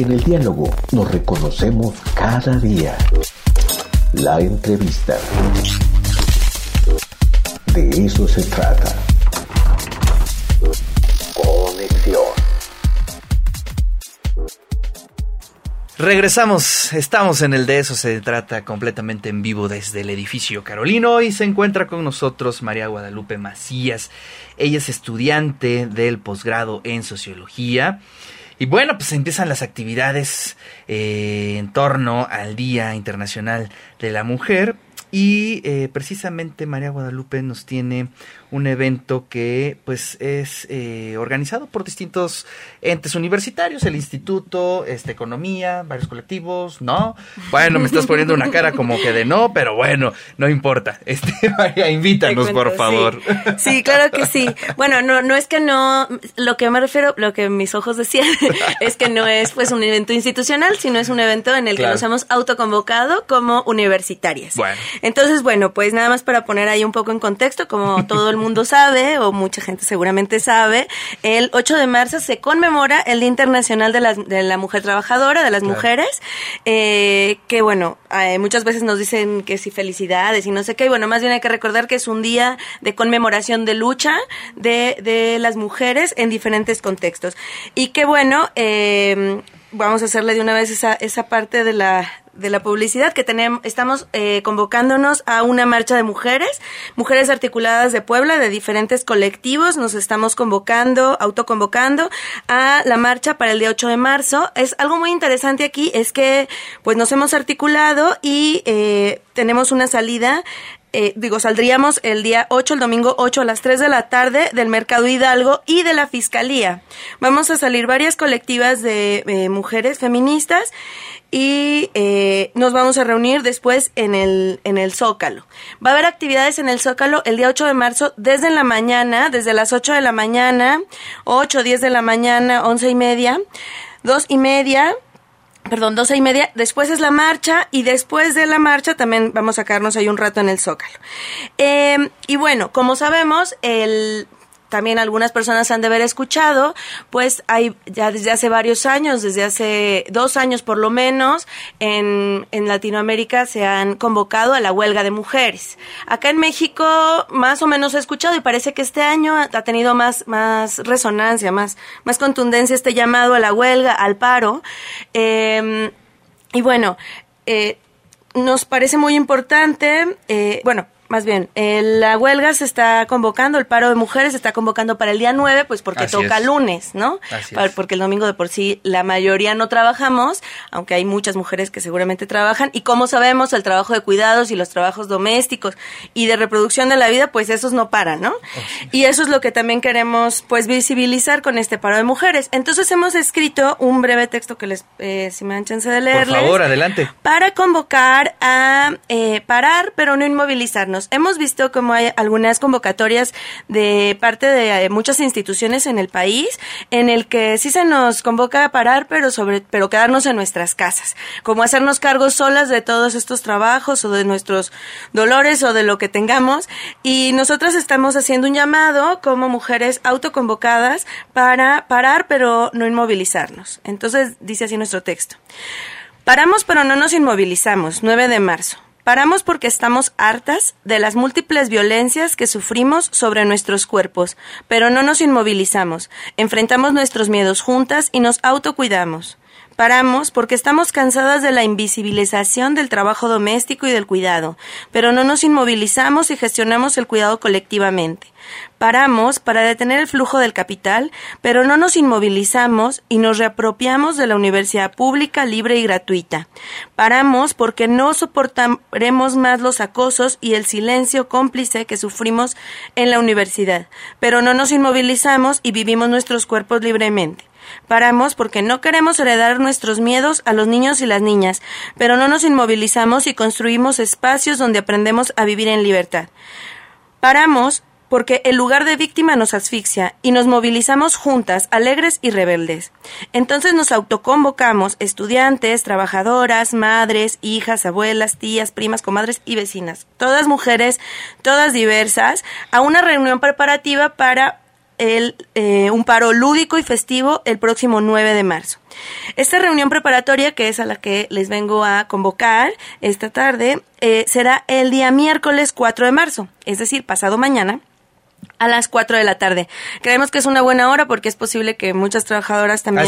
En el diálogo nos reconocemos cada día. La entrevista. De eso se trata. Conexión. Regresamos, estamos en el de eso se trata completamente en vivo desde el edificio Carolino y se encuentra con nosotros María Guadalupe Macías. Ella es estudiante del posgrado en sociología. Y bueno, pues empiezan las actividades eh, en torno al Día Internacional de la Mujer. Y eh, precisamente María Guadalupe nos tiene un evento que pues es eh, organizado por distintos entes universitarios, el instituto, este, economía, varios colectivos, ¿no? Bueno, me estás poniendo una cara como que de no, pero bueno, no importa. Este, María, invítanos, por favor. Sí. claro que sí. Bueno, no, no es que no, lo que me refiero, lo que mis ojos decían, es que no es pues un evento institucional, sino es un evento en el que nos hemos autoconvocado como universitarias. Bueno. Entonces, bueno, pues nada más para poner ahí un poco en contexto, como todo el mundo sabe, o mucha gente seguramente sabe, el 8 de marzo se conmemora el Día Internacional de la, de la Mujer Trabajadora, de las mujeres, eh, que bueno, eh, muchas veces nos dicen que sí felicidades y no sé qué, y bueno, más bien hay que recordar que es un día de conmemoración de lucha de, de las mujeres en diferentes contextos. Y que bueno, eh, vamos a hacerle de una vez esa, esa parte de la, de la publicidad que tenemos, estamos eh, convocándonos a una marcha de mujeres, mujeres articuladas de Puebla, de diferentes colectivos, nos estamos convocando, autoconvocando a la marcha para el día 8 de marzo. Es algo muy interesante aquí, es que pues nos hemos articulado y eh, tenemos una salida eh, digo, saldríamos el día 8, el domingo 8 a las 3 de la tarde del Mercado Hidalgo y de la Fiscalía. Vamos a salir varias colectivas de eh, mujeres feministas y eh, nos vamos a reunir después en el, en el Zócalo. Va a haber actividades en el Zócalo el día 8 de marzo desde la mañana, desde las 8 de la mañana, 8, 10 de la mañana, 11 y media, 2 y media, perdón, doce y media, después es la marcha y después de la marcha también vamos a quedarnos ahí un rato en el Zócalo. Eh, y bueno, como sabemos, el también algunas personas han de haber escuchado, pues hay ya desde hace varios años, desde hace dos años por lo menos, en, en Latinoamérica se han convocado a la huelga de mujeres. Acá en México más o menos he escuchado y parece que este año ha tenido más, más resonancia, más, más contundencia este llamado a la huelga, al paro. Eh, y bueno, eh, nos parece muy importante, eh, bueno, más bien, eh, la huelga se está convocando, el paro de mujeres se está convocando para el día 9, pues porque toca lunes, ¿no? porque el domingo de por sí la mayoría no trabajamos, aunque hay muchas mujeres que seguramente trabajan. Y como sabemos, el trabajo de cuidados y los trabajos domésticos y de reproducción de la vida, pues esos no paran, ¿no? Y eso es lo que también queremos, pues, visibilizar con este paro de mujeres. Entonces hemos escrito un breve texto que les, eh, si me dan chance de leerles. Por favor, adelante. Para convocar a eh, parar, pero no inmovilizarnos Hemos visto como hay algunas convocatorias de parte de eh, muchas instituciones en el país en el que sí se nos convoca a parar, pero sobre pero quedarnos en nuestras casas, como hacernos cargos solas de todos estos trabajos o de nuestros dolores o de lo que tengamos y nosotras estamos haciendo un llamado como mujeres autoconvocadas para parar pero no inmovilizarnos. Entonces dice así nuestro texto. Paramos pero no nos inmovilizamos, 9 de marzo. Paramos porque estamos hartas de las múltiples violencias que sufrimos sobre nuestros cuerpos, pero no nos inmovilizamos, enfrentamos nuestros miedos juntas y nos autocuidamos. Paramos porque estamos cansadas de la invisibilización del trabajo doméstico y del cuidado, pero no nos inmovilizamos y gestionamos el cuidado colectivamente. Paramos para detener el flujo del capital, pero no nos inmovilizamos y nos reapropiamos de la universidad pública libre y gratuita. Paramos porque no soportaremos más los acosos y el silencio cómplice que sufrimos en la universidad, pero no nos inmovilizamos y vivimos nuestros cuerpos libremente. Paramos porque no queremos heredar nuestros miedos a los niños y las niñas, pero no nos inmovilizamos y construimos espacios donde aprendemos a vivir en libertad. Paramos porque el lugar de víctima nos asfixia y nos movilizamos juntas, alegres y rebeldes. Entonces nos autoconvocamos, estudiantes, trabajadoras, madres, hijas, abuelas, tías, primas, comadres y vecinas, todas mujeres, todas diversas, a una reunión preparativa para el, eh, un paro lúdico y festivo el próximo 9 de marzo. Esta reunión preparatoria, que es a la que les vengo a convocar esta tarde, eh, será el día miércoles 4 de marzo, es decir, pasado mañana a las 4 de la tarde. Creemos que es una buena hora porque es posible que muchas trabajadoras también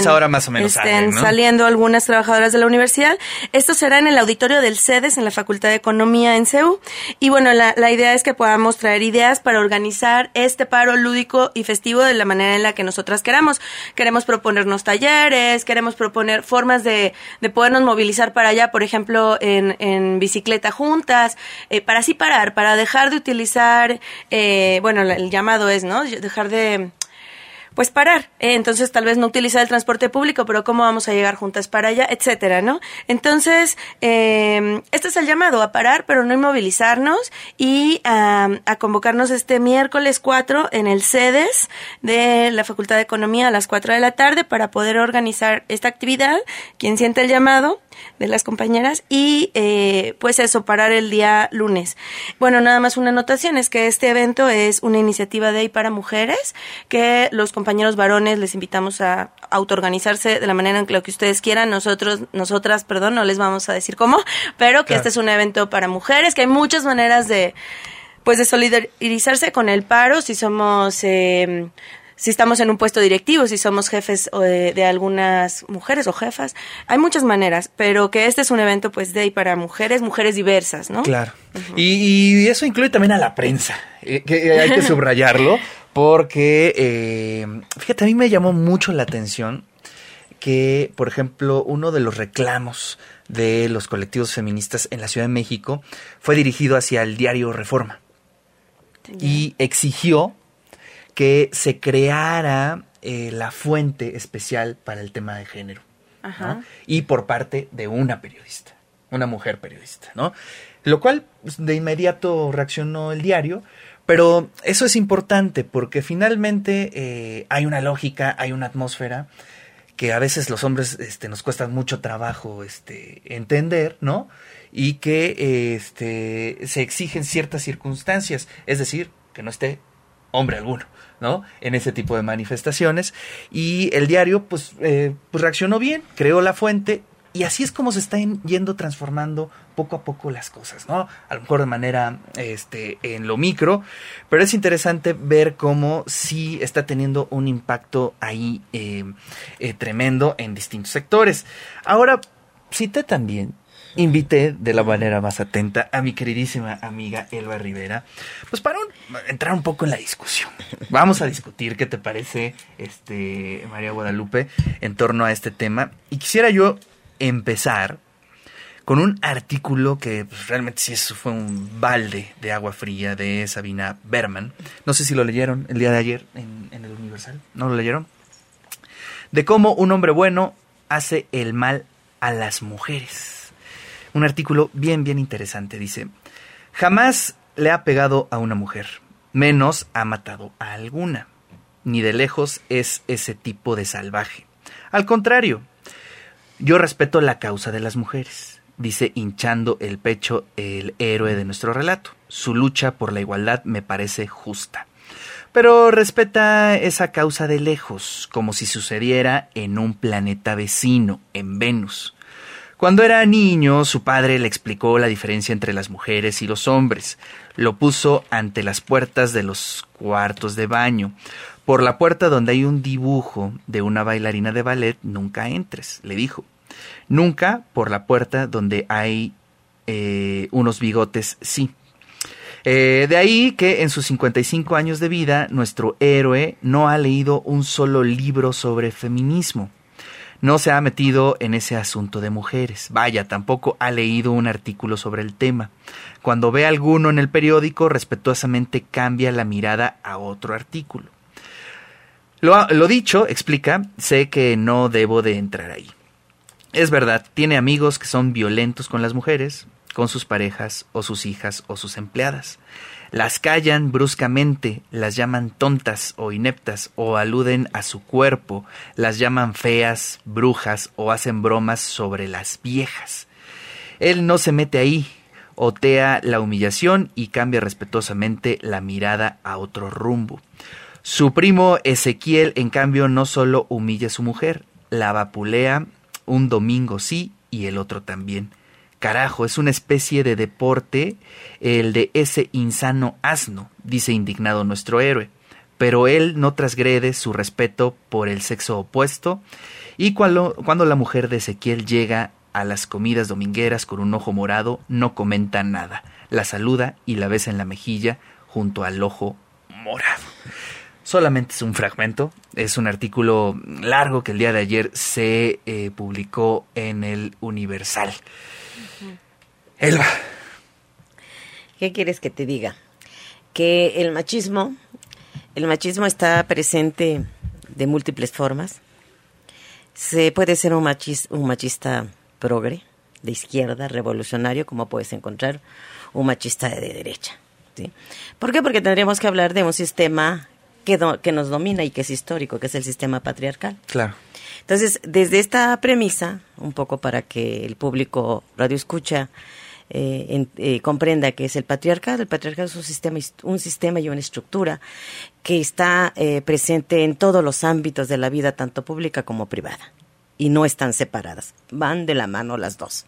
estén saliendo, algunas trabajadoras de la universidad. Esto será en el auditorio del CEDES en la Facultad de Economía en CEU. Y bueno, la, la idea es que podamos traer ideas para organizar este paro lúdico y festivo de la manera en la que nosotras queramos. Queremos proponernos talleres, queremos proponer formas de, de podernos movilizar para allá, por ejemplo, en, en bicicleta juntas, eh, para así parar, para dejar de utilizar, eh, bueno, el llamado es, ¿no? Dejar de pues parar. ¿eh? entonces tal vez no utilizar el transporte público, pero cómo vamos a llegar juntas para allá, etcétera, ¿no? Entonces, eh, este es el llamado a parar, pero no inmovilizarnos y a, a convocarnos este miércoles 4 en el CEDES de la Facultad de Economía a las 4 de la tarde para poder organizar esta actividad. Quien siente el llamado, de las compañeras y eh, pues eso, parar el día lunes. Bueno, nada más una anotación es que este evento es una iniciativa de y para mujeres que los compañeros varones les invitamos a autoorganizarse de la manera en que lo que ustedes quieran. Nosotros, nosotras, perdón, no les vamos a decir cómo, pero que este es un evento para mujeres, que hay muchas maneras de pues de solidarizarse con el paro si somos eh, si estamos en un puesto directivo, si somos jefes de, algunas mujeres o jefas. Hay muchas maneras, pero que este es un evento pues de y para mujeres, mujeres diversas, ¿no? Claro. y, eso incluye también a la prensa, eh, que hay que subrayarlo, porque, eh, fíjate, a mí me llamó mucho la atención que, por ejemplo, uno de los reclamos de los colectivos feministas en la Ciudad de México fue dirigido hacia el diario Reforma. Y exigió que se creara eh, la fuente especial para el tema de género. Y por parte de una periodista, una mujer periodista, ¿no? Lo cual pues, de inmediato reaccionó el diario, pero eso es importante porque finalmente eh, hay una lógica, hay una atmósfera que a veces los hombres este, nos cuesta mucho trabajo este, entender, ¿no? Y que este, se exigen ciertas circunstancias, es decir, que no esté hombre alguno. ¿No? En ese tipo de manifestaciones. Y el diario, pues, eh, pues reaccionó bien, creó la fuente. Y así es como se están yendo transformando poco a poco las cosas, ¿no? A lo mejor de manera este, en lo micro, pero es interesante ver cómo sí está teniendo un impacto ahí eh, eh, tremendo en distintos sectores. Ahora, cité también invité de la manera más atenta a mi queridísima amiga Elba Rivera, pues para entrar un poco en la discusión. Vamos a discutir qué te parece, este, María Guadalupe, en torno a este tema. Y quisiera yo empezar con un artículo que pues, realmente sí eso fue un balde de agua fría de Sabina Berman. No sé si lo leyeron el día de ayer en, en el Universal. ¿No lo leyeron? De cómo un hombre bueno hace el mal a las mujeres un artículo bien, bien interesante. Dice, jamás le ha pegado a una mujer, menos ha matado a alguna. Ni de lejos es ese tipo de salvaje. Al contrario, yo respeto la causa de las mujeres, dice hinchando el pecho el héroe de nuestro relato. Su lucha por la igualdad me parece justa. Pero respeta esa causa de lejos, como si sucediera en un planeta vecino, en Venus. Cuando era niño, su padre le explicó la diferencia entre las mujeres y los hombres. Lo puso ante las puertas de los cuartos de baño. Por la puerta donde hay un dibujo de una bailarina de ballet, nunca entres, le dijo. Nunca por la puerta donde hay eh, unos bigotes, sí. Eh, de ahí que en sus 55 años de vida, nuestro héroe no ha leído un solo libro sobre feminismo no se ha metido en ese asunto de mujeres. Vaya, tampoco ha leído un artículo sobre el tema. Cuando ve alguno en el periódico, respetuosamente cambia la mirada a otro artículo. Lo, lo dicho, explica, sé que no debo de entrar ahí. Es verdad, tiene amigos que son violentos con las mujeres, con sus parejas o sus hijas o sus empleadas. Las callan bruscamente, las llaman tontas o ineptas o aluden a su cuerpo, las llaman feas, brujas o hacen bromas sobre las viejas. Él no se mete ahí, otea la humillación y cambia respetuosamente la mirada a otro rumbo. Su primo Ezequiel, en cambio, no solo humilla a su mujer, la vapulea un domingo sí y el otro también. Carajo, es una especie de deporte el de ese insano asno, dice indignado nuestro héroe. Pero él no trasgrede su respeto por el sexo opuesto y cuando, cuando la mujer de Ezequiel llega a las comidas domingueras con un ojo morado, no comenta nada. La saluda y la besa en la mejilla junto al ojo morado. Solamente es un fragmento, es un artículo largo que el día de ayer se eh, publicó en el Universal. Elba. ¿Qué quieres que te diga? Que el machismo, el machismo está presente de múltiples formas. Se puede ser un, un machista progre, de izquierda, revolucionario, como puedes encontrar un machista de derecha. ¿sí? ¿Por qué? Porque tendríamos que hablar de un sistema que, que nos domina y que es histórico, que es el sistema patriarcal. Claro. Entonces, desde esta premisa, un poco para que el público radio escucha eh, eh, comprenda que es el patriarcado. El patriarcado es un sistema, un sistema y una estructura que está eh, presente en todos los ámbitos de la vida, tanto pública como privada, y no están separadas, van de la mano las dos.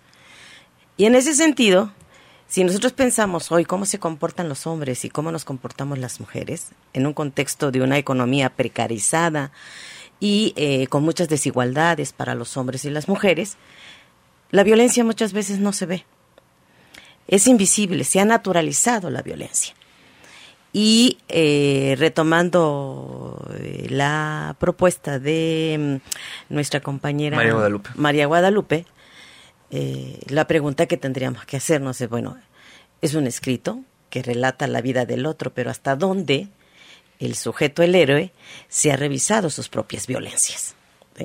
Y en ese sentido, si nosotros pensamos hoy cómo se comportan los hombres y cómo nos comportamos las mujeres, en un contexto de una economía precarizada y con muchas desigualdades para los hombres y las mujeres, la violencia muchas veces no se ve es invisible, se ha naturalizado la violencia. Y eh, retomando eh, la propuesta de mm, nuestra compañera María Guadalupe, María Guadalupe eh, la pregunta que tendríamos que hacernos es, bueno, es un escrito que relata la vida del otro, pero ¿hasta dónde el sujeto, el héroe, se ha revisado sus propias violencias?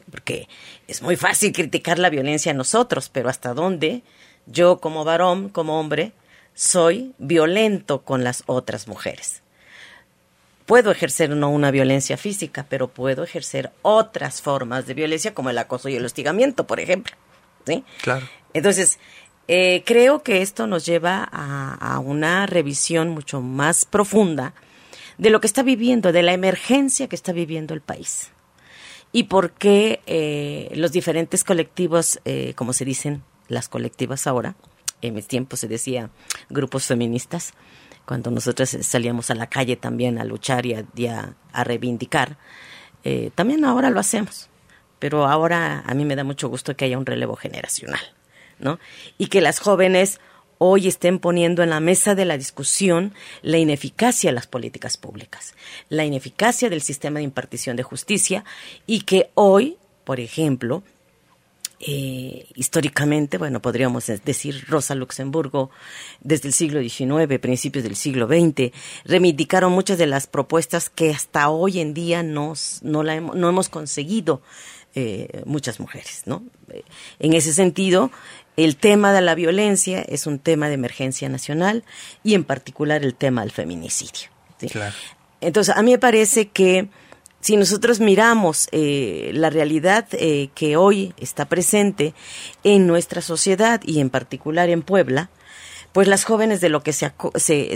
Porque es muy fácil criticar la violencia a nosotros, pero ¿hasta dónde yo como varón, como hombre, soy violento con las otras mujeres. Puedo ejercer no una violencia física, pero puedo ejercer otras formas de violencia como el acoso y el hostigamiento, por ejemplo. ¿Sí? Claro. Entonces, eh, creo que esto nos lleva a, una revisión mucho más profunda de lo que está viviendo, de la emergencia que está viviendo el país. Y por qué eh, los diferentes colectivos, eh, como se dicen, las colectivas ahora. En mis tiempos se decía grupos feministas, cuando nosotros salíamos a la calle también a luchar y a, reivindicar. Eh, también ahora lo hacemos, pero ahora a mí me da mucho gusto que haya un relevo generacional, ¿no? Y que las jóvenes hoy estén poniendo en la mesa de la discusión la ineficacia de las políticas públicas, la ineficacia del sistema de impartición de justicia y que hoy, por ejemplo, eh, históricamente, bueno, podríamos decir Rosa Luxemburgo, desde el siglo XIX, principios del siglo XX, reivindicaron muchas de las propuestas que hasta hoy en día nos, no, la hemos, no hemos conseguido eh, muchas mujeres, ¿no? Eh, en ese sentido, el tema de la violencia es un tema de emergencia nacional y en particular el tema del feminicidio. Entonces, a mí me parece que si nosotros miramos eh, la realidad eh, que hoy está presente en nuestra sociedad y en particular en Puebla, pues las jóvenes de lo que se,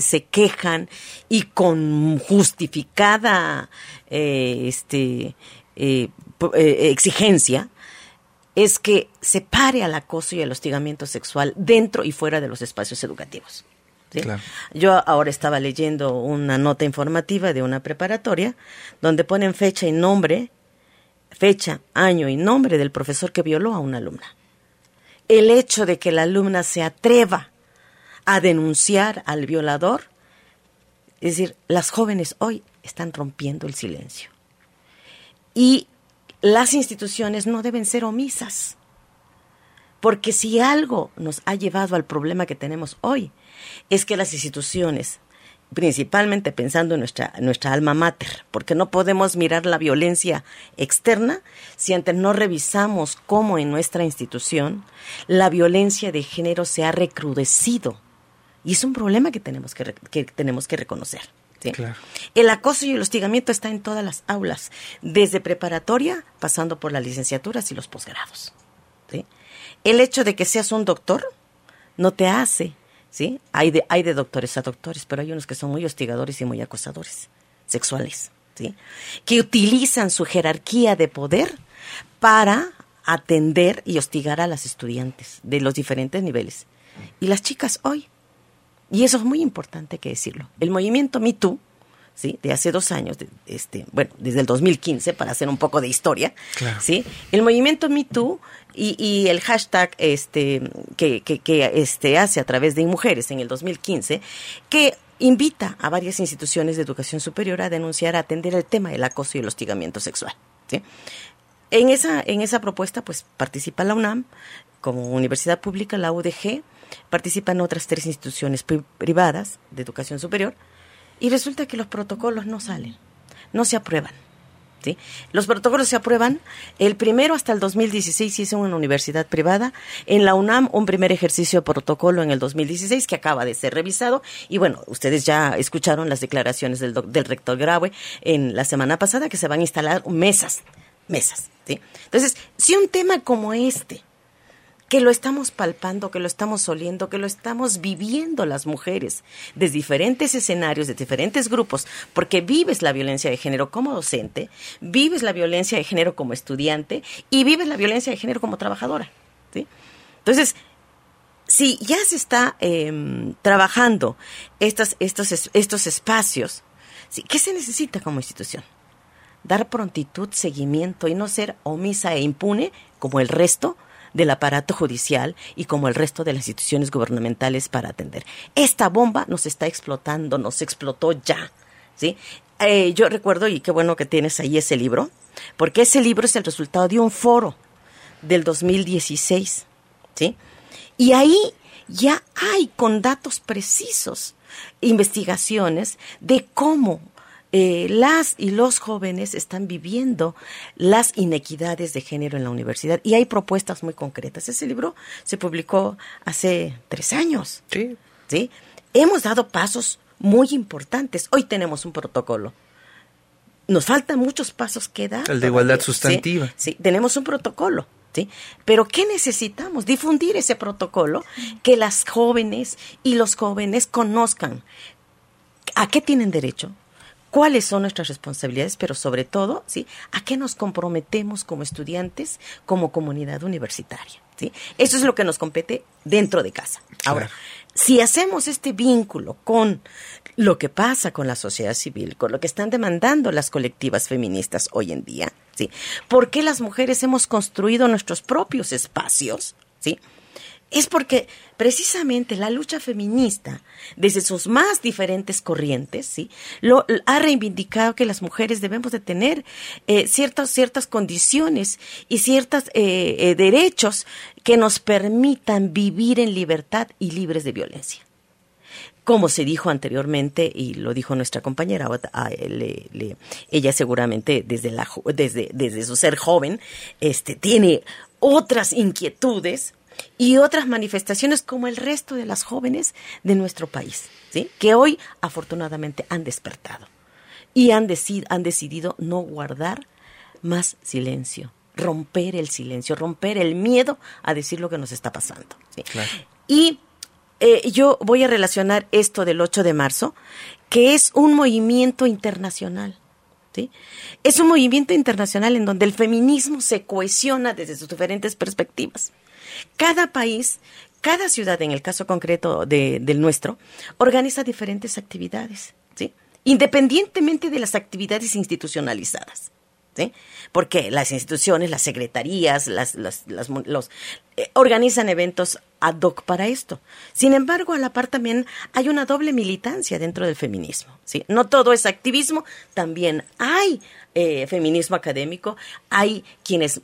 se, quejan y con justificada eh, este, exigencia es que se pare al acoso y al hostigamiento sexual dentro y fuera de los espacios educativos. Yo ahora estaba leyendo una nota informativa de una preparatoria donde ponen fecha y nombre, fecha, año y nombre del profesor que violó a una alumna. El hecho de que la alumna se atreva a denunciar al violador, es decir, las jóvenes hoy están rompiendo el silencio. Y las instituciones no deben ser omisas. Porque si algo nos ha llevado al problema que tenemos hoy, es que las instituciones, principalmente pensando en nuestra, nuestra alma mater, porque no podemos mirar la violencia externa si antes no revisamos cómo en nuestra institución la violencia de género se ha recrudecido. Y es un problema que tenemos que, tenemos que reconocer. El acoso y el hostigamiento está en todas las aulas, desde preparatoria, pasando por las licenciaturas y los posgrados. El hecho de que seas un doctor no te hace hay de, hay de doctores a doctores, pero hay unos que son muy hostigadores y muy acosadores sexuales. ¿sí? que utilizan su jerarquía de poder para atender y hostigar a las estudiantes de los diferentes niveles. Y las chicas hoy, y eso es muy importante que decirlo, el movimiento Me Too, ¿sí? de hace dos años, este, bueno, desde el 2015, para hacer un poco de historia, ¿sí? el movimiento Me Too y, y el hashtag este, que, que, este, hace a través de mujeres en el 2015, que invita a varias instituciones de educación superior a denunciar, a atender el tema del acoso y el hostigamiento sexual. En esa, en esa propuesta, pues participa la UNAM como universidad pública, la UDG, participan otras tres instituciones privadas de educación superior, y resulta que los protocolos no salen, no se aprueban. Los protocolos se aprueban, el primero hasta el 2016 hizo una universidad privada, en la UNAM un primer ejercicio de protocolo en el 2016 que acaba de ser revisado. Y bueno, ustedes ya escucharon las declaraciones del, del rector Graue en la semana pasada que se van a instalar mesas, mesas. Entonces, si un tema como este que lo estamos palpando, que lo estamos oliendo, que lo estamos viviendo las mujeres de diferentes escenarios, de diferentes grupos, porque vives la violencia de género como docente, vives la violencia de género como estudiante y vives la violencia de género como trabajadora. ¿sí? Entonces, si ya se está em, trabajando estos, estos, estos espacios, ¿sí? ¿qué se necesita como institución? Dar prontitud, seguimiento y no ser omisa e impune como el resto del aparato judicial y como el resto de las instituciones gubernamentales para atender. Esta bomba nos está explotando, nos explotó ya. ¿sí? Eh, yo recuerdo, y qué bueno que tienes ahí ese libro, porque ese libro es el resultado de un foro del 2016. ¿sí? Y ahí ya hay con datos precisos investigaciones de cómo eh, las y los jóvenes están viviendo las inequidades de género en la universidad y hay propuestas muy concretas. Ese libro se publicó hace tres años. Sí. ¿sí? Hemos dado pasos muy importantes. Hoy tenemos un protocolo. Nos faltan muchos pasos que dar. El de igualdad sustantiva. Sí, tenemos un protocolo. ¿Sí? Pero ¿qué necesitamos? Difundir ese protocolo, que las jóvenes y los jóvenes conozcan a qué tienen derecho, cuáles son nuestras responsabilidades, pero sobre todo, ¿sí? ¿A qué nos comprometemos como estudiantes, como comunidad universitaria? ¿sí? Eso es lo que nos compete dentro de casa. Ahora, si hacemos este vínculo con lo que pasa con la sociedad civil, con lo que están demandando las colectivas feministas hoy en día, ¿sí? ¿Por qué las mujeres hemos construido nuestros propios espacios, ¿sí? Es porque precisamente la lucha feminista, desde sus más diferentes corrientes, ¿sí? Lo, ha reivindicado que las mujeres debemos de tener eh, ciertas, ciertas condiciones y ciertos eh, eh, derechos que nos permitan vivir en libertad y libres de violencia. Como se dijo anteriormente, y lo dijo nuestra compañera, ella seguramente desde, la, desde, desde su ser joven este, tiene otras inquietudes y otras manifestaciones como el resto de las jóvenes de nuestro país, ¿sí? que hoy afortunadamente han despertado y han, han decidido no guardar más silencio, romper el silencio, romper el miedo a decir lo que nos está pasando. Y eh, yo voy a relacionar esto del 8 de marzo, que es un movimiento internacional. ¿Sí? Es un movimiento internacional en donde el feminismo se cohesiona desde sus diferentes perspectivas. Cada país, cada ciudad, en el caso concreto de, del nuestro, organiza diferentes actividades, ¿sí? Independientemente de las actividades institucionalizadas. ¿Sí? Porque las instituciones, las secretarías, las, las, los, eh, organizan eventos ad hoc para esto. Sin embargo, a la par también hay una doble militancia dentro del feminismo. ¿sí? No todo es activismo, también hay eh, feminismo académico, hay quienes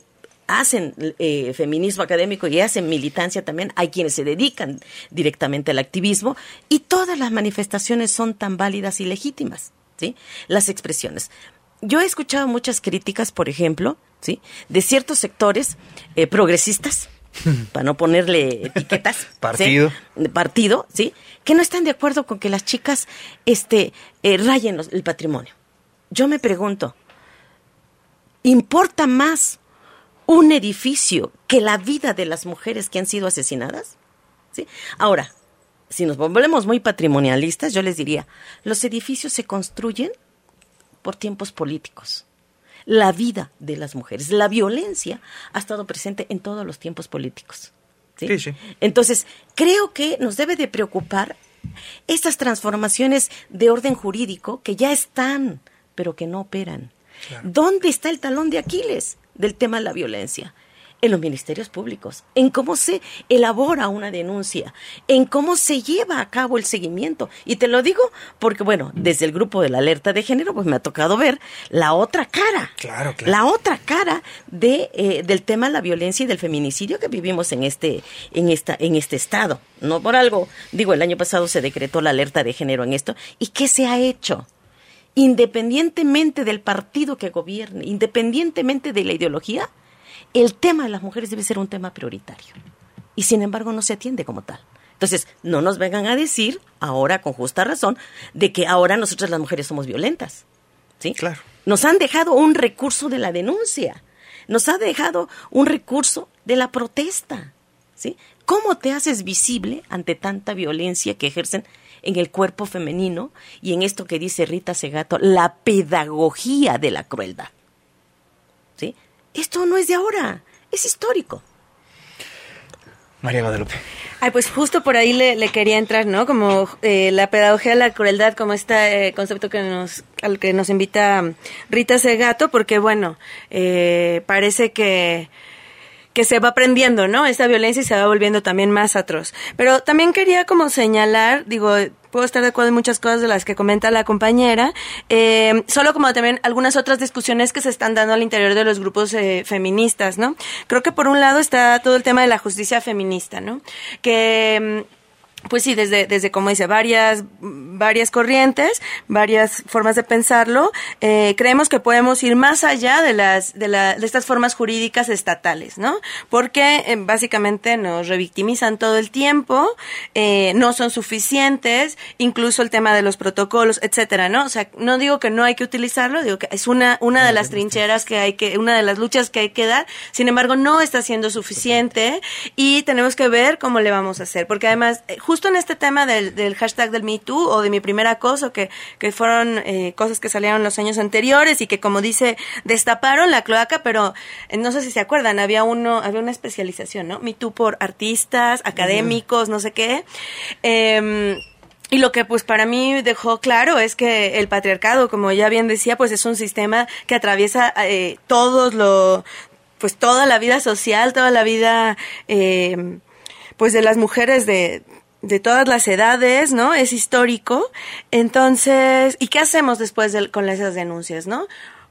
hacen eh, feminismo académico y hacen militancia también, hay quienes se dedican directamente al activismo y todas las manifestaciones son tan válidas y legítimas, ¿sí? Las expresiones. Yo he escuchado muchas críticas, por ejemplo, ¿sí? De ciertos sectores eh, progresistas, para no ponerle etiquetas. partido. Partido, ¿sí? Que no están de acuerdo con que las chicas este, eh, rayen el patrimonio. Yo me pregunto, ¿importa más un edificio que la vida de las mujeres que han sido asesinadas? ¿Sí? Ahora, si nos volvemos muy patrimonialistas, yo les diría, los edificios se construyen por tiempos políticos. La vida de las mujeres, la violencia ha estado presente en todos los tiempos políticos. ¿sí? Sí, Entonces, creo que nos debe de preocupar estas transformaciones de orden jurídico que ya están, pero que no operan. ¿Dónde está el talón de Aquiles del tema de la violencia? en los ministerios públicos, en cómo se elabora una denuncia, en cómo se lleva a cabo el seguimiento. Y te lo digo porque, bueno, desde el grupo de la alerta de género, pues me ha tocado ver la otra cara. Claro, claro. La otra cara de, eh, del tema de la violencia y del feminicidio que vivimos en este, en, esta, en este estado. No por algo, digo, el año pasado se decretó la alerta de género en esto. ¿Y qué se ha hecho? Independientemente del partido que gobierne, independientemente de la ideología, el tema de las mujeres debe ser un tema prioritario. Y sin embargo no se atiende como tal. Entonces, no nos vengan a decir, ahora con justa razón, de que ahora nosotras las mujeres somos violentas. ¿Sí? Claro. Nos han dejado un recurso de la denuncia. Nos ha dejado un recurso de la protesta. ¿Sí? ¿Cómo te haces visible ante tanta violencia que ejercen en el cuerpo femenino y en esto que dice Rita Segato, la pedagogía de la crueldad? ¿Sí? Esto no es de ahora, es histórico. María Guadalupe. Ay, pues justo por ahí le, quería entrar, ¿no? Como eh, la pedagogía de la crueldad, como este eh, concepto que nos, al que nos invita Rita Segato, porque bueno, eh, parece que que se va aprendiendo, ¿no? Esta violencia y se va volviendo también más atroz. Pero también quería como señalar, digo, puedo estar de acuerdo en muchas cosas de las que comenta la compañera, eh, solo como también algunas otras discusiones que se están dando al interior de los grupos eh, feministas, ¿no? Creo que por un lado está todo el tema de la justicia feminista, ¿no? Que mm, pues sí, desde, desde como dice, varias, varias corrientes, varias formas de pensarlo, eh, creemos que podemos ir más allá de las, de, la, de estas formas jurídicas estatales, ¿no? Porque eh, básicamente nos revictimizan todo el tiempo, eh, no son suficientes, incluso el tema de los protocolos, etcétera, ¿no? O sea, no digo que no hay que utilizarlo, digo que es una, una de las trincheras que hay que, una de las luchas que hay que dar, sin embargo, no está siendo suficiente y tenemos que ver cómo le vamos a hacer, porque además, justo en este tema del, del hashtag del Me Too o de mi primer acoso, que, que fueron eh, cosas que salieron los años anteriores y que, como dice, destaparon la cloaca, pero eh, no sé si se acuerdan, había uno, había una especialización, ¿no? Me Too por artistas, académicos, no sé qué. Eh, y lo que pues para mí dejó claro es que el patriarcado, como ya bien decía, pues es un sistema que atraviesa eh, todos lo, pues toda la vida social, toda la vida, eh, pues de las mujeres de, de todas las edades, ¿no? Es histórico. Entonces, ¿y qué hacemos después de, con esas denuncias, no?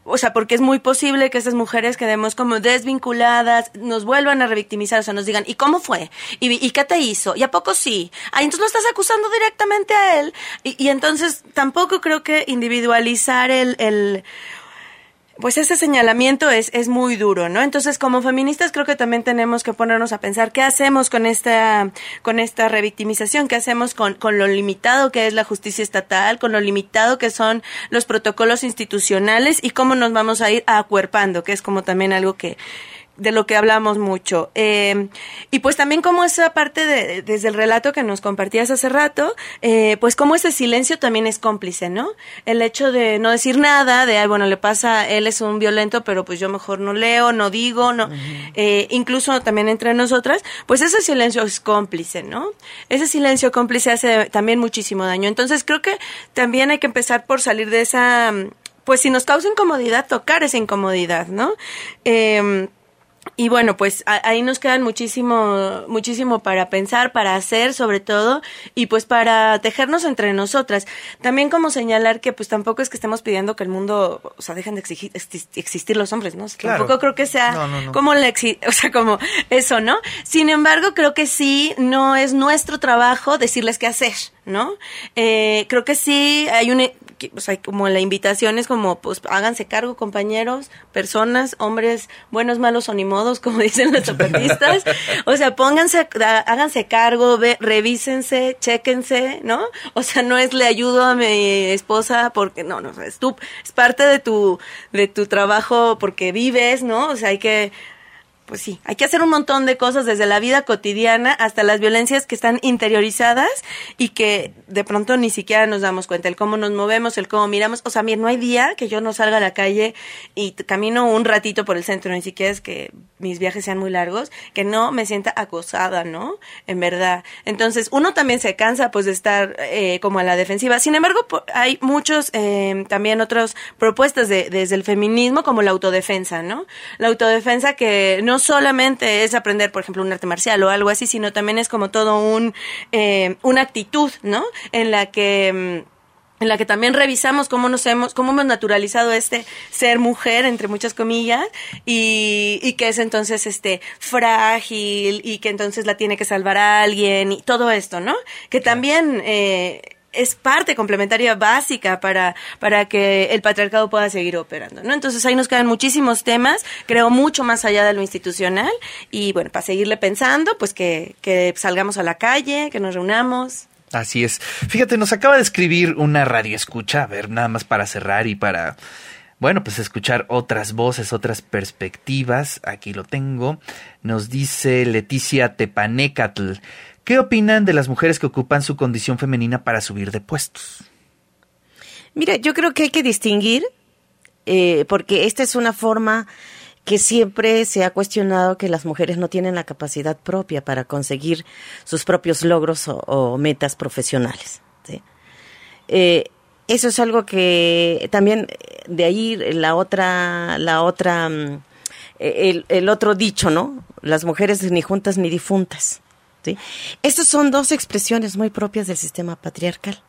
O sea, porque es muy posible que estas mujeres quedemos como desvinculadas, nos vuelvan a revictimizar, o sea, nos digan, ¿y cómo fue? ¿Y, qué te hizo? ¿Y a poco sí? Ah, entonces no estás acusando directamente a él. Y, y entonces tampoco creo que individualizar el, el pues ese señalamiento es, es muy duro, ¿no? Entonces, como feministas creo que también tenemos que ponernos a pensar qué hacemos con esta, con esta revictimización, qué hacemos con, con lo limitado que es la justicia estatal, con lo limitado que son los protocolos institucionales y cómo nos vamos a ir acuerpando, que es como también algo que, de lo que hablamos mucho. Eh, y pues también como esa parte de, desde el relato que nos compartías hace rato, eh, pues como ese silencio también es cómplice, ¿no? El hecho de no decir nada, de, ay, bueno, le pasa, él es un violento, pero pues yo mejor no leo, no digo, no, eh, incluso también entre nosotras, pues ese silencio es cómplice, ¿no? Ese silencio cómplice hace también muchísimo daño. Entonces creo que también hay que empezar por salir de esa, pues si nos causa incomodidad, tocar esa incomodidad, ¿no? Eh, y bueno, pues ahí nos quedan muchísimo, muchísimo para pensar, para hacer sobre todo, y pues para tejernos entre nosotras. También como señalar que pues tampoco es que estemos pidiendo que el mundo, o sea, dejen de exigir, existir los hombres, ¿no? Tampoco creo que sea como la o sea, como eso, ¿no? Sin embargo, creo que sí, no es nuestro trabajo decirles qué hacer, ¿no? Eh, creo que sí hay un, o sea, como la invitación es como, pues háganse cargo, compañeros, personas, hombres, buenos, malos o ni modos, como dicen los zapatistas. o sea, pónganse, háganse cargo, ve, revísense, chéquense, ¿no? O sea, no es le ayudo a mi esposa porque, no, no, es tu, es parte de tu, de tu trabajo porque vives, ¿no? O sea, hay que pues sí, hay que hacer un montón de cosas desde la vida cotidiana hasta las violencias que están interiorizadas y que de pronto ni siquiera nos damos cuenta, el cómo nos movemos, el cómo miramos. O sea, mira, no hay día que yo no salga a la calle y camino un ratito por el centro, ni siquiera es que mis viajes sean muy largos, que no me sienta acosada, ¿no? En verdad. Entonces, uno también se cansa pues de estar eh, como a la defensiva. Sin embargo, hay muchos eh, también otras propuestas de, desde el feminismo como la autodefensa, ¿no? La autodefensa que no solamente es aprender, por ejemplo, un arte marcial o algo así, sino también es como todo un, eh, una actitud, ¿no? En la que mm, en la que también revisamos cómo nos hemos, cómo hemos naturalizado este ser mujer, entre muchas comillas, y, y que es entonces este frágil, y que entonces la tiene que salvar a alguien, y todo esto, ¿no? Que también eh, es parte complementaria básica para, para que el patriarcado pueda seguir operando, ¿no? Entonces ahí nos quedan muchísimos temas, creo mucho más allá de lo institucional y bueno, para seguirle pensando, pues que, que salgamos a la calle, que nos reunamos. Así es. Fíjate, nos acaba de escribir una radio escucha, a ver, nada más para cerrar y para, bueno, pues escuchar otras voces, otras perspectivas. Aquí lo tengo. Nos dice Leticia Tepanecatl. ¿Qué opinan de las mujeres que ocupan su condición femenina para subir de puestos? Mira, yo creo que hay que distinguir, eh, porque esta es una forma que siempre se ha cuestionado que las mujeres no tienen la capacidad propia para conseguir sus propios logros o, metas profesionales. Eh, eso es algo que también de ahí la otra, la otra, mm, el, el otro dicho, ¿no? Las mujeres ni juntas ni difuntas. ¿Sí? Estas son dos expresiones muy propias del sistema patriarcal.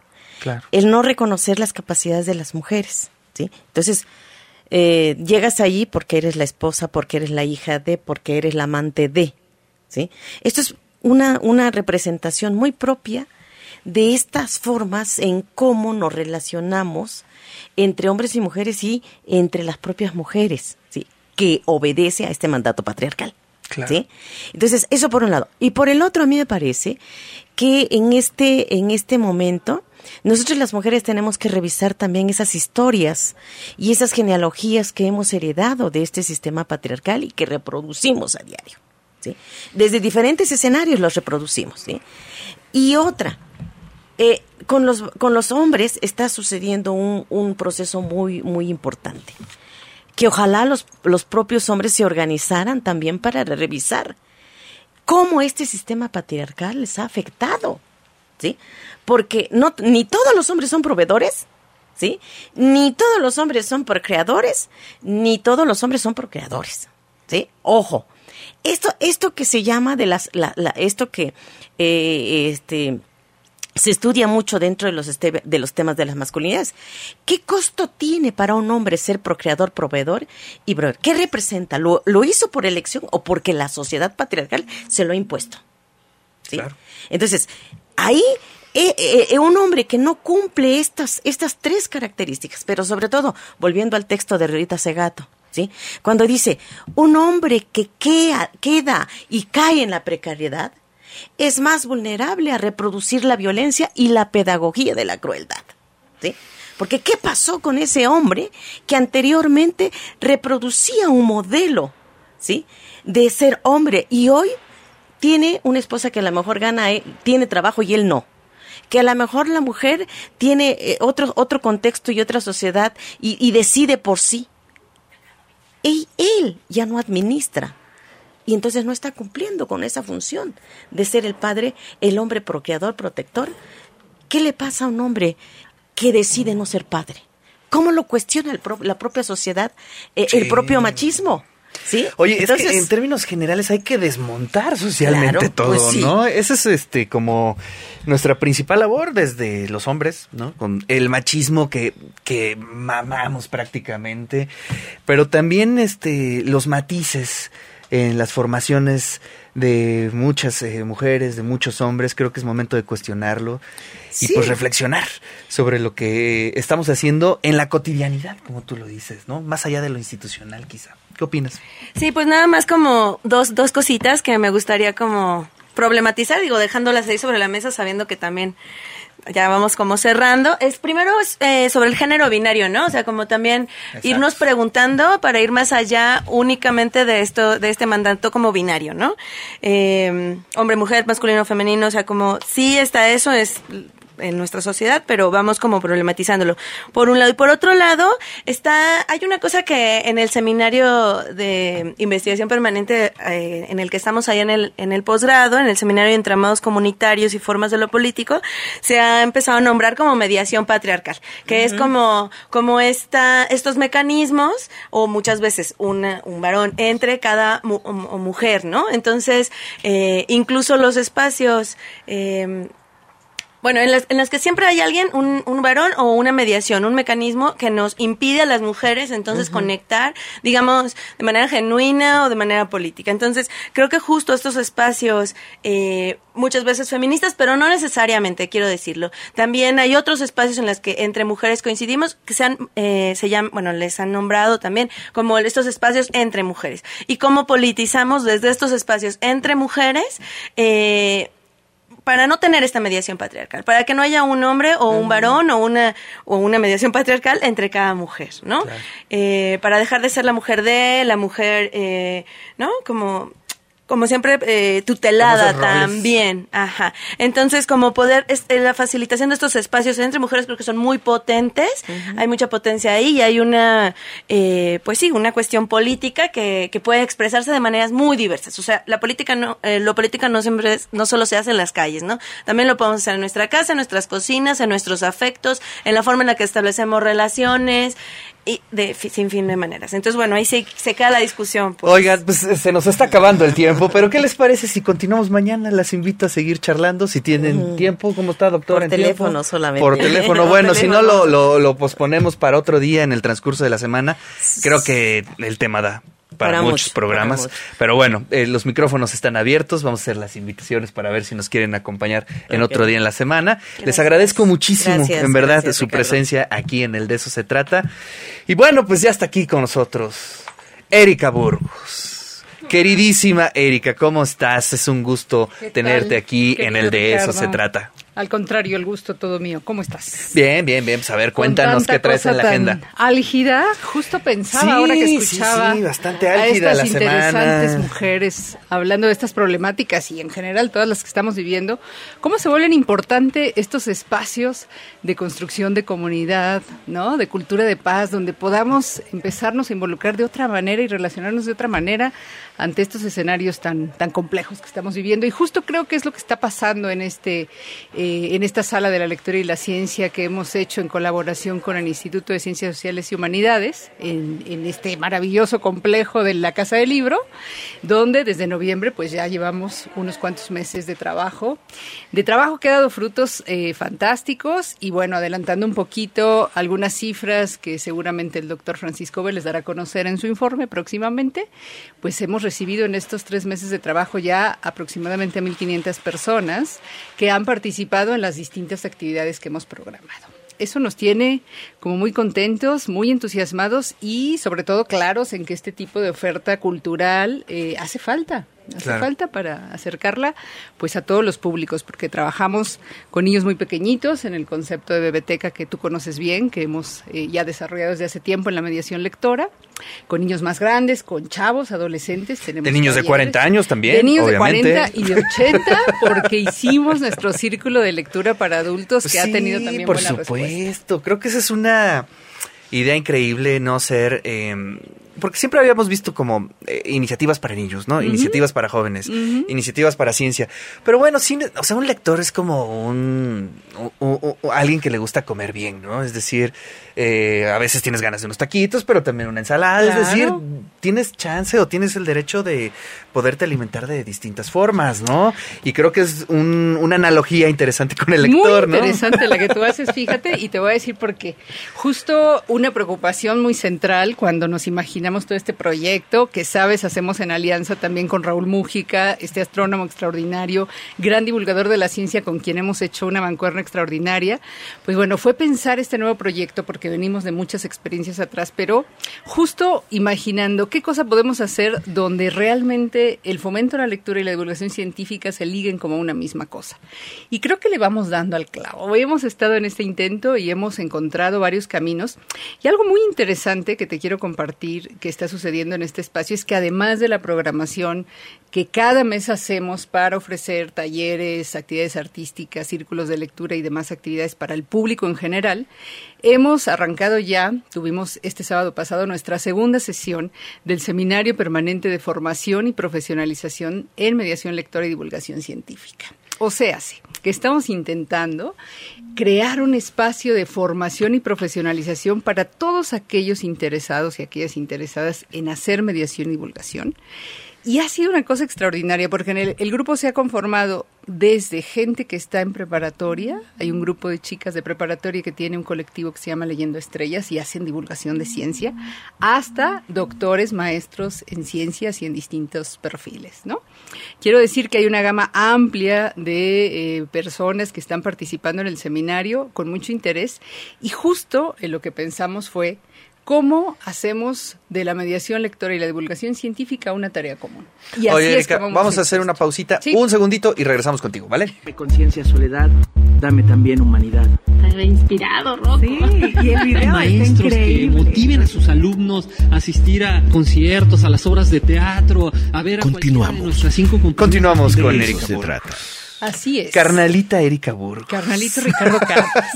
El no reconocer las capacidades de las mujeres. ¿sí? Entonces, eh, llegas allí porque eres la esposa, porque eres la hija de, porque eres la amante de. ¿sí? Esto es una, una representación muy propia de estas formas en cómo nos relacionamos entre hombres y mujeres y entre las propias mujeres, ¿sí? que obedece a este mandato patriarcal. Entonces, eso por un lado. Y por el otro, a mí me parece que en este, en este momento, nosotros las mujeres tenemos que revisar también esas historias y esas genealogías que hemos heredado de este sistema patriarcal y que reproducimos a diario. ¿sí? Desde diferentes escenarios los reproducimos. ¿sí? Y otra, eh, con, los, con los hombres está sucediendo un, un proceso muy, muy importante que ojalá los, los propios hombres se organizaran también para revisar cómo este sistema patriarcal les ha afectado, ¿sí? Porque no, ni todos los hombres son proveedores, ¿sí? Ni todos los hombres son procreadores, ni todos los hombres son procreadores, ¿sí? Ojo, esto, esto que se llama de las, la, esto que, eh, este, se estudia mucho dentro de los, este, de los temas de las masculinidades. ¿Qué costo tiene para un hombre ser procreador, proveedor y proveedor? ¿Qué representa? ¿Lo, ¿Lo, hizo por elección o porque la sociedad patriarcal se lo ha impuesto? Claro. Entonces, ahí eh, eh, eh, un hombre que no cumple estas, estas tres características, pero sobre todo, volviendo al texto de Rita Segato, ¿sí? Cuando dice, un hombre que queda y cae en la precariedad, es más vulnerable a reproducir la violencia y la pedagogía de la crueldad. ¿sí? Porque ¿qué pasó con ese hombre que anteriormente reproducía un modelo ¿sí? de ser hombre y hoy tiene una esposa que a lo mejor gana, tiene trabajo y él no? que a lo mejor la mujer tiene eh, otro, otro contexto y otra sociedad y, y decide por sí. Y él ya no administra y entonces no está cumpliendo con esa función de ser el padre, el hombre procreador, protector. ¿Qué le pasa a un hombre que decide no ser padre? ¿Cómo lo cuestiona la propia sociedad, eh, el propio machismo? ¿Sí? Oye, es que en términos generales hay que desmontar socialmente todo, pues ¿no? Esa es este como nuestra principal labor desde los hombres, ¿no? Con el machismo que, que mamamos prácticamente, pero también este los matices en las formaciones de muchas eh, mujeres, de muchos hombres. Creo que es momento de cuestionarlo y pues reflexionar sobre lo que estamos haciendo en la cotidianidad, como tú lo dices, ¿no? Más allá de lo institucional, quizá. ¿Qué opinas? Sí, pues nada más como dos, dos cositas que me gustaría como problematizar, digo, dejándolas ahí sobre la mesa, sabiendo que también ya vamos como cerrando. Es primero eh, sobre el género binario, ¿no? O sea, como también irnos preguntando para ir más allá únicamente de esto, de este mandato como binario, ¿no? Eh, hombre, mujer, masculino, femenino, o sea, como sí está eso, es en nuestra sociedad, pero vamos como problematizándolo. Por un lado. Y por otro lado, está, hay una cosa que en el seminario de investigación permanente eh, en el que estamos ahí en el, en el posgrado, en el seminario de entramados comunitarios y formas de lo político, se ha empezado a nombrar como mediación patriarcal, que es como, como esta, estos mecanismos, o muchas veces una, un varón entre cada mujer, ¿no? Entonces, eh, incluso los espacios, eh, bueno, en las, en las que siempre hay alguien, un, un, varón o una mediación, un mecanismo que nos impide a las mujeres entonces conectar, digamos, de manera genuina o de manera política. Entonces, creo que justo estos espacios, eh, muchas veces feministas, pero no necesariamente, quiero decirlo. También hay otros espacios en los que entre mujeres coincidimos, que se, han, eh, se llaman, bueno, les han nombrado también como estos espacios entre mujeres. Y cómo politizamos desde estos espacios entre mujeres, eh, para no tener esta mediación patriarcal, para que no haya un hombre o un varón o una, o una mediación patriarcal entre cada mujer, ¿no? Eh, para dejar de ser la mujer de, la mujer, eh, ¿no? Como como siempre eh, tutelada también, ajá. Entonces, como poder, eh, la facilitación de estos espacios entre mujeres creo que son muy potentes, hay mucha potencia ahí y hay una, eh, pues sí, una cuestión política que, que puede expresarse de maneras muy diversas. O sea, la política no, eh, lo política no siempre, no solo se hace en las calles, ¿no? También lo podemos hacer en nuestra casa, en nuestras cocinas, en nuestros afectos, en la forma en la que establecemos relaciones, y de sin fin de maneras. Entonces, bueno, ahí se, se queda la discusión. Pues. Oigan, pues se nos está acabando el tiempo, pero ¿qué les parece si continuamos mañana? Las invito a seguir charlando, si tienen tiempo. ¿Cómo está, doctora? Por teléfono solamente. Por teléfono. Bueno, si no, lo, lo, lo posponemos para otro día en el transcurso de la semana. Creo que el tema da para, muchos programas. Pero bueno, eh, los micrófonos están abiertos. Vamos a hacer las invitaciones para ver si nos quieren acompañar en otro día en la semana. Les agradezco muchísimo, en verdad, su presencia aquí en el De Eso Se Trata. Y bueno, pues ya está aquí con nosotros Erika Burgos. Queridísima Erika, ¿cómo estás? Es un gusto tenerte aquí en el De Eso Se Trata. Al contrario, el gusto todo mío. ¿Cómo estás? Bien, bien, bien. Pues a ver, cuéntanos qué traes en la agenda. Álgida, justo pensaba ahora que escuchaba sí, bastante álgida a estas interesantes mujeres hablando de estas problemáticas y en general todas las que estamos viviendo, cómo se vuelven importantes estos espacios de construcción de comunidad, ¿no? De cultura de paz, donde podamos empezarnos a involucrar de otra manera y relacionarnos de otra manera ante estos escenarios tan tan complejos que estamos viviendo. Y justo creo que es lo que está pasando en este eh, en esta sala de la lectura y la ciencia que hemos hecho en colaboración con el Instituto de Ciencias Sociales y Humanidades, en, este maravilloso complejo de la Casa del Libro, donde desde noviembre pues ya llevamos unos cuantos meses de trabajo, de trabajo que ha dado frutos eh, fantásticos. Y bueno, adelantando un poquito algunas cifras que seguramente el doctor Francisco les dará a conocer en su informe próximamente, pues hemos recibido en estos tres meses de trabajo ya aproximadamente a 1.500 personas que han participado en las distintas actividades que hemos programado. Eso nos tiene como muy contentos, muy entusiasmados y sobre todo claros en que este tipo de oferta cultural eh, hace falta hace falta para acercarla pues a todos los públicos, porque trabajamos con niños muy pequeñitos en el concepto de bebeteca que tú conoces bien, que hemos eh, ya desarrollado desde hace tiempo en la mediación lectora, con niños más grandes, con chavos, adolescentes. Tenemos de niños de 40 años también. De niños de 40 y de 80, porque hicimos nuestro círculo de lectura para adultos que ha tenido también por supuesto. Creo que esa es una idea increíble, no ser... Eh, porque siempre habíamos visto como eh, iniciativas para niños, ¿no? Iniciativas para jóvenes, iniciativas para ciencia. Pero bueno, cine, o sea, un lector es como un, alguien que le gusta comer bien, ¿no? Es decir, eh, a veces tienes ganas de unos taquitos, pero también una ensalada. Es decir, tienes chance o tienes el derecho de poderte alimentar de distintas formas, ¿no? Y creo que es una analogía interesante con el lector, muy interesante la que tú haces, fíjate, y te voy a decir por qué. Justo una preocupación muy central cuando nos imaginamos todo este proyecto que sabes hacemos en alianza también con Raúl Mújica, este astrónomo extraordinario, gran divulgador de la ciencia con quien hemos hecho una mancuerna extraordinaria. Pues bueno, fue pensar este nuevo proyecto porque venimos de muchas experiencias atrás, pero justo imaginando qué cosa podemos hacer donde realmente el fomento a la lectura y la divulgación científica se liguen como una misma cosa. Y creo que le vamos dando al clavo. Hoy hemos estado en este intento y hemos encontrado varios caminos. Y algo muy interesante que te quiero compartir que está sucediendo en este espacio es que además de la programación que cada mes hacemos para ofrecer talleres, actividades artísticas, círculos de lectura y demás actividades para el público en general, hemos arrancado ya, tuvimos este sábado pasado nuestra segunda sesión del Seminario Permanente de Formación y Profesionalización en Mediación Lectora y Divulgación Científica. O sea, sí, que estamos intentando crear un espacio de formación y profesionalización para todos aquellos interesados y aquellas interesadas en hacer mediación y divulgación y ha sido una cosa extraordinaria porque en el, grupo se ha conformado desde gente que está en preparatoria, hay un grupo de chicas de preparatoria que tiene un colectivo que se llama Leyendo Estrellas y hacen divulgación de ciencia, hasta doctores, maestros en ciencias y en distintos perfiles, ¿no? Quiero decir que hay una gama amplia de eh, personas que están participando en el seminario con mucho interés y justo en lo que pensamos fue cómo hacemos de la mediación lectora y la divulgación científica una tarea común. Y así Oye, Erika, vamos, vamos a hacer una pausita, ¿Sí? un segundito y regresamos contigo, ¿vale? Conciencia, soledad, dame también humanidad. Está inspirado, Rocco. Sí, y el video Maestros que motiven a sus alumnos a asistir a conciertos, a las obras de teatro, a ver a Continuamos. De cinco Continuamos con Erika. se trata. Así es. Carnalita Erika Burg. Carnalito Ricardo Carpas.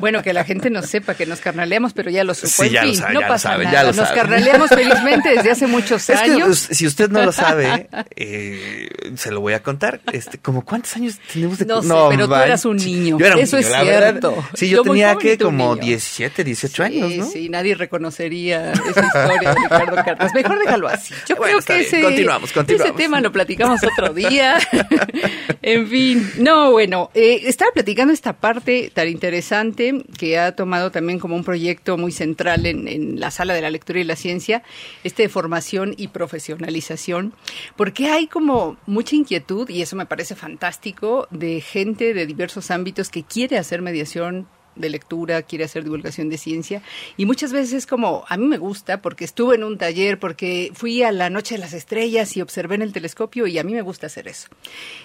bueno, que la gente no sepa que nos carnaleamos, pero ya lo supo. Sí, ya en lo fin, sabe, no ya lo pasa sabe, nada. ya lo nos sabe. carnaleamos felizmente desde hace muchos Es años. pues, si usted no lo sabe, eh, se lo voy a contar. Este, como cuántos años tenemos de No sé, pero tú eras un niño. Yo era un Eso niño, es la verdad. cierto. Sí, yo, tenía que como niño. 17, 18 años, ¿no? Sí, sí, nadie reconocería esa historia de Ricardo Carpas. Mejor déjalo así. Yo Bueno, creo que ese, Continuamos, continuamos. ese tema lo platicamos otro día. en fin, no, bueno, eh, estaba platicando esta parte tan interesante que ha tomado también como un proyecto muy central en, en la sala de la lectura y la ciencia, este de formación y profesionalización, porque hay como mucha inquietud, y eso me parece fantástico, de gente de diversos ámbitos que quiere hacer mediación de lectura, quiere hacer divulgación de ciencia y muchas veces es como, a mí me gusta porque estuve en un taller, porque fui a la noche de las estrellas y observé en el telescopio y a mí me gusta hacer eso.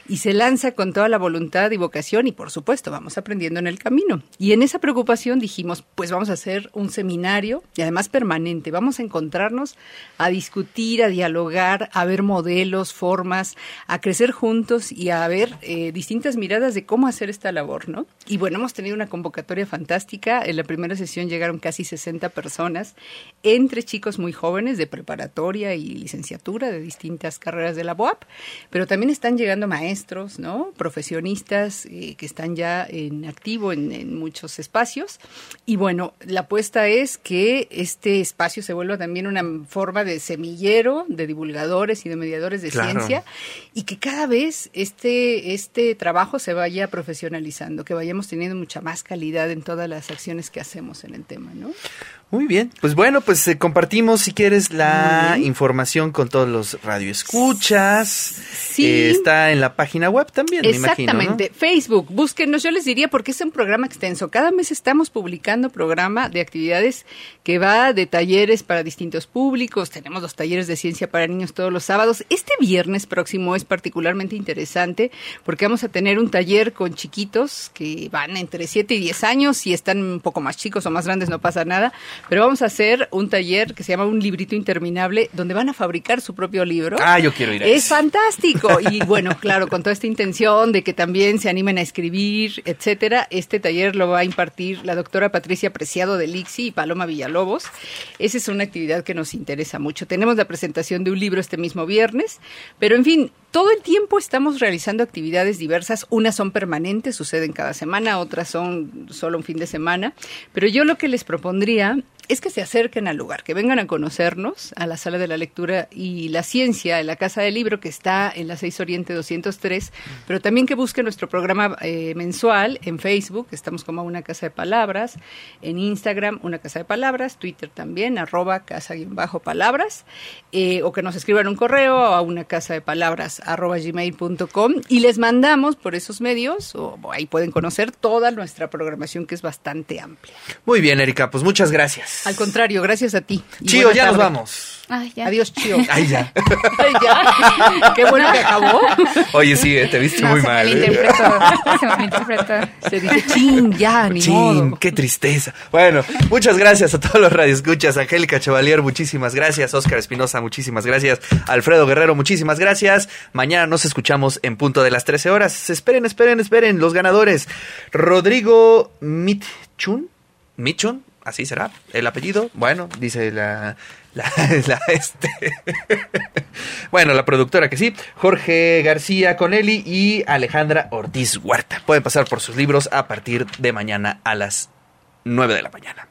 Y se lanza con toda la voluntad y vocación y por supuesto vamos aprendiendo en el camino. Y en esa preocupación dijimos, pues vamos a hacer un seminario y además permanente, vamos a encontrarnos a discutir, a dialogar, a ver modelos, formas, a crecer juntos y a ver eh, distintas miradas de cómo hacer esta labor, ¿no? Y bueno, hemos tenido una convocatoria fantástica. En la primera sesión llegaron casi 60 personas, entre chicos muy jóvenes de preparatoria y licenciatura de distintas carreras de la BOAP, pero también están llegando maestros, ¿no? Profesionistas eh, que están ya en activo en, en muchos espacios. Y bueno, la apuesta es que este espacio se vuelva también una forma de semillero de divulgadores y de mediadores de Claro. ciencia y que cada vez este, este trabajo se vaya profesionalizando, que vayamos teniendo mucha más calidad en todas las acciones que hacemos en el tema, ¿no? Muy bien. Pues bueno, pues eh, compartimos si quieres la información con todos los radioescuchas. Sí. Eh, está en la página web también, me imagino. ¿no? Exactamente. Facebook, búsquenos, yo les diría, porque es un programa extenso. Cada mes estamos publicando programa de actividades que va de talleres para distintos públicos. Tenemos los talleres de ciencia para niños todos los sábados. Este viernes próximo es particularmente interesante porque vamos a tener un taller con chiquitos que van entre 7 y 10 años. Si están un poco más chicos o más grandes no pasa nada. Pero vamos a hacer un taller que se llama Un librito interminable donde van a fabricar su propio libro. Ah, yo quiero ir a Es fantástico. Y bueno, claro, con toda esta intención de que también se animen a escribir, etcétera, este taller lo va a impartir la doctora Patricia Preciado de Lixi y Paloma Villalobos. Esa es una actividad que nos interesa mucho. Tenemos la presentación de un libro este mismo viernes, pero en fin, todo el tiempo estamos realizando actividades diversas. Unas son permanentes, suceden cada semana, otras son solo un fin de semana. Pero yo lo que les propondría es que se acerquen al lugar, que vengan a conocernos a la sala de la lectura y la ciencia en la Casa del Libro, que está en la 6 Oriente 203, pero también que busquen nuestro programa eh, mensual en Facebook, estamos como Una Casa de Palabras, en Instagram, Una Casa de Palabras, Twitter también, arroba casa-palabras, eh, o que nos escriban un correo a una casa de palabras arroba gmail.com y les mandamos por esos medios, o ahí pueden conocer toda nuestra programación que es bastante amplia. Muy bien, Erika, pues muchas gracias. Al contrario, gracias a ti. Chío, ya nos vamos. Ay, ya. Adiós, Chío. Ay, ya. Ay, ya. Qué bueno que acabó. Oye, sí, eh, te viste No, muy se mal. me eh. interpretó. Se me interpretó. Se dice, chin, ya, ni Chin, modo. qué tristeza. Bueno, muchas gracias a todos los radioescuchas. Angélica Chevalier, muchísimas gracias. Oscar Espinosa, muchísimas gracias. Alfredo Guerrero, muchísimas gracias. Mañana nos escuchamos en punto de las 13 horas. Esperen, esperen, esperen. Los ganadores. Rodrigo Mitchun. Michun, así será el apellido. Bueno, dice la... La, este. bueno, la productora que sí, Jorge García Conelli y Alejandra Ortiz Huerta. Pueden pasar por sus libros a partir de mañana a las 9 de la mañana.